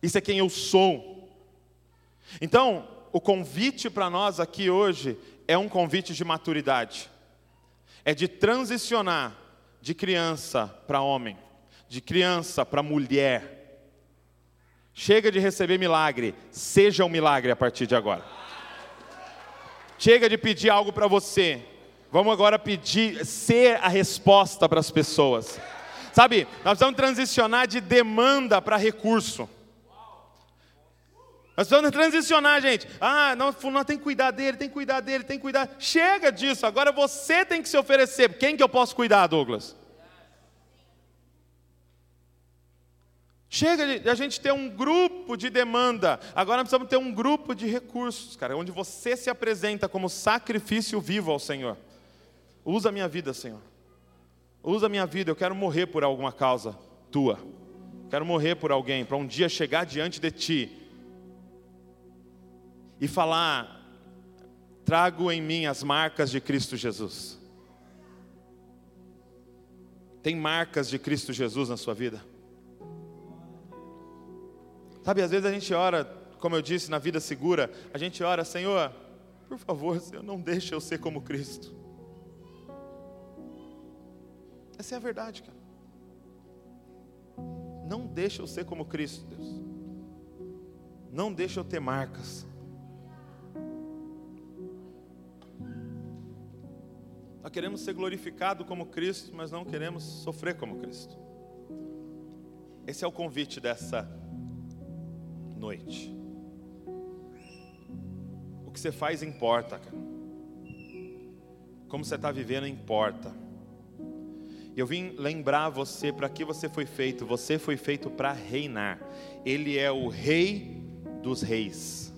Speaker 1: Isso é quem eu sou. Então, o convite para nós aqui hoje é um convite de maturidade, é de transicionar de criança para homem, de criança para mulher. Chega de receber milagre, seja um milagre a partir de agora. Chega de pedir algo para você, vamos agora pedir, ser a resposta para as pessoas. Sabe, nós vamos transicionar de demanda para recurso. Nós precisamos transicionar, gente. Ah, não, fulano tem que cuidar dele, tem que cuidar dele, tem que cuidar. Chega disso, agora você tem que se oferecer. Quem que eu posso cuidar, Douglas? Chega de a gente ter um grupo de demanda. Agora nós precisamos ter um grupo de recursos, cara, onde você se apresenta como sacrifício vivo ao Senhor. Usa a minha vida, Senhor. Usa a minha vida, eu quero morrer por alguma causa tua. Quero morrer por alguém, para um dia chegar diante de ti e falar: trago em mim as marcas de Cristo Jesus. Tem marcas de Cristo Jesus na sua vida? Sabe, às vezes a gente ora, como eu disse, na vida segura, a gente ora, Senhor, por favor, Senhor, não deixe eu ser como Cristo. Essa é a verdade, cara. Não deixe eu ser como Cristo, Deus. Não deixe eu ter marcas. Nós queremos ser glorificados como Cristo, mas não queremos sofrer como Cristo. Esse é o convite dessa noite. O que você faz importa, cara. Como você está vivendo importa. Eu vim lembrar você para que você foi feito. Você foi feito para reinar. Ele é o Rei dos Reis.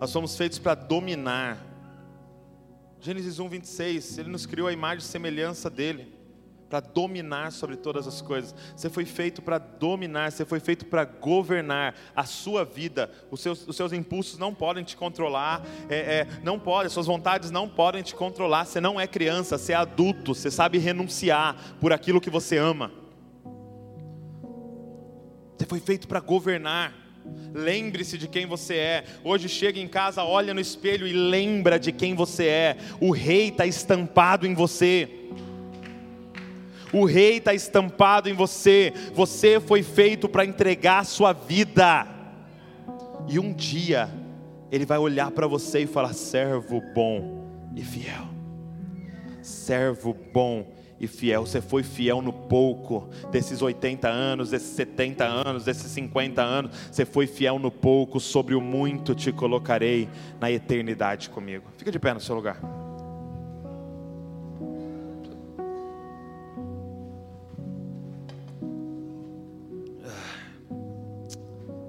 Speaker 1: Nós somos feitos para dominar. Gênesis 1, 26, Ele nos criou a imagem e semelhança dEle, para dominar sobre todas as coisas. Você foi feito para dominar, você foi feito para governar a sua vida. Os seus, os seus impulsos não podem te controlar, é, é, não podem, suas vontades não podem te controlar. Você não é criança, você é adulto, você sabe renunciar por aquilo que você ama. Você foi feito para governar. Lembre-se de quem você é. Hoje chega em casa, olha no espelho e lembra de quem você é. O rei está estampado em você. O rei está estampado em você. Você foi feito para entregar a sua vida. E um dia ele vai olhar para você e falar: servo bom e fiel. Servo bom e fiel. Você foi fiel no pouco, desses 80 anos, desses 70 anos, desses 50 anos. Você foi fiel no pouco, sobre o muito te colocarei na eternidade comigo. Fica de pé no seu lugar.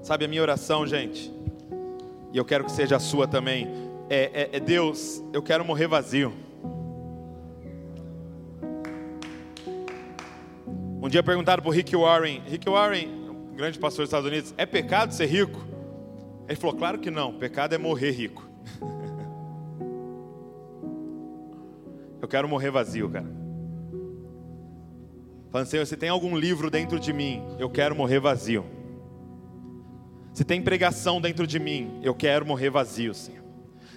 Speaker 1: Sabe a minha oração, gente? E eu quero que seja a sua também. É, é, é Deus, eu quero morrer vazio. Um dia perguntaram para o Rick Warren, Rick Warren, um grande pastor dos Estados Unidos, é pecado ser rico? Ele falou, claro que não, pecado é morrer rico. Eu quero morrer vazio, cara. Falando, Senhor, se tem algum livro dentro de mim, eu quero morrer vazio. Se tem pregação dentro de mim, eu quero morrer vazio, Senhor.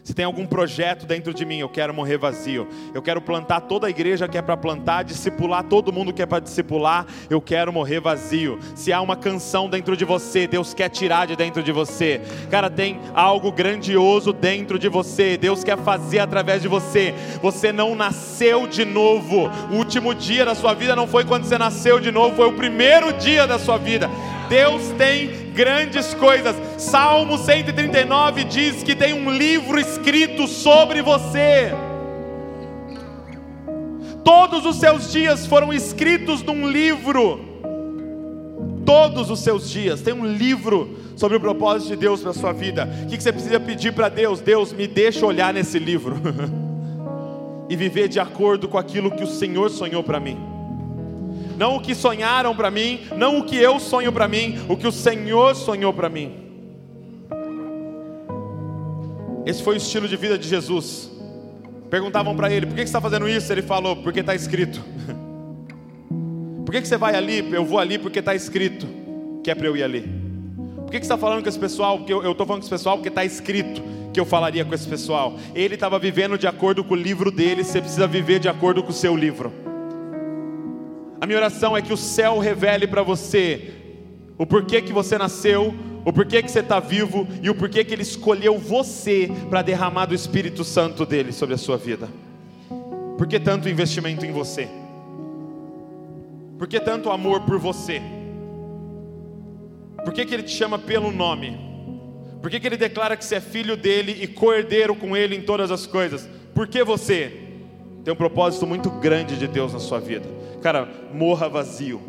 Speaker 1: Se tem algum projeto dentro de mim, eu quero morrer vazio. Eu quero plantar toda a igreja que é para plantar, discipular todo mundo que é para discipular, eu quero morrer vazio. Se há uma canção dentro de você, Deus quer tirar de dentro de você. Cara, tem algo grandioso dentro de você. Deus quer fazer através de você. Você não nasceu de novo. O último dia da sua vida não foi quando você nasceu de novo, foi o primeiro dia da sua vida. Deus tem grandes coisas. Salmo 139 diz que tem um livro escrito sobre você. Todos os seus dias foram escritos num livro. Todos os seus dias tem um livro sobre o propósito de Deus para sua vida. O que você precisa pedir para Deus? Deus, me deixa olhar nesse livro e viver de acordo com aquilo que o Senhor sonhou para mim não o que sonharam para mim, não o que eu sonho para mim, o que o Senhor sonhou para mim. Esse foi o estilo de vida de Jesus. Perguntavam para ele: por que você está fazendo isso? Ele falou: porque está escrito. por que você vai ali? Eu vou ali porque está escrito que é para eu ir ali. Por que você está falando com esse pessoal? Porque eu estou falando com esse pessoal porque está escrito que eu falaria com esse pessoal. Ele estava vivendo de acordo com o livro dele, você precisa viver de acordo com o seu livro. A minha oração é que o céu revele para você o porquê que você nasceu, o porquê que você está vivo e o porquê que Ele escolheu você para derramar do Espírito Santo dele sobre a sua vida. Por que tanto investimento em você? Por que tanto amor por você? Por que, que Ele te chama pelo nome? Por que, que Ele declara que você é filho dele e co-herdeiro com Ele em todas as coisas? Por que você? Tem um propósito muito grande de Deus na sua vida. Cara, morra vazio.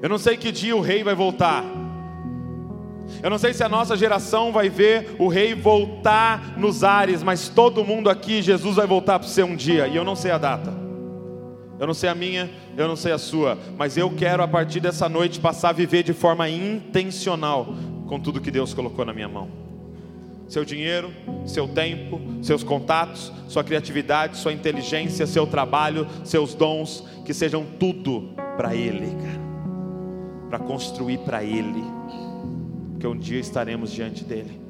Speaker 1: Eu não sei que dia o rei vai voltar. Eu não sei se a nossa geração vai ver o rei voltar nos ares, mas todo mundo aqui, Jesus vai voltar para você um dia, e eu não sei a data. Eu não sei a minha, eu não sei a sua, mas eu quero a partir dessa noite passar a viver de forma intencional com tudo que Deus colocou na minha mão. Seu dinheiro, seu tempo, seus contatos, sua criatividade, sua inteligência, seu trabalho, seus dons, que sejam tudo para Ele, para construir para Ele, porque um dia estaremos diante dEle.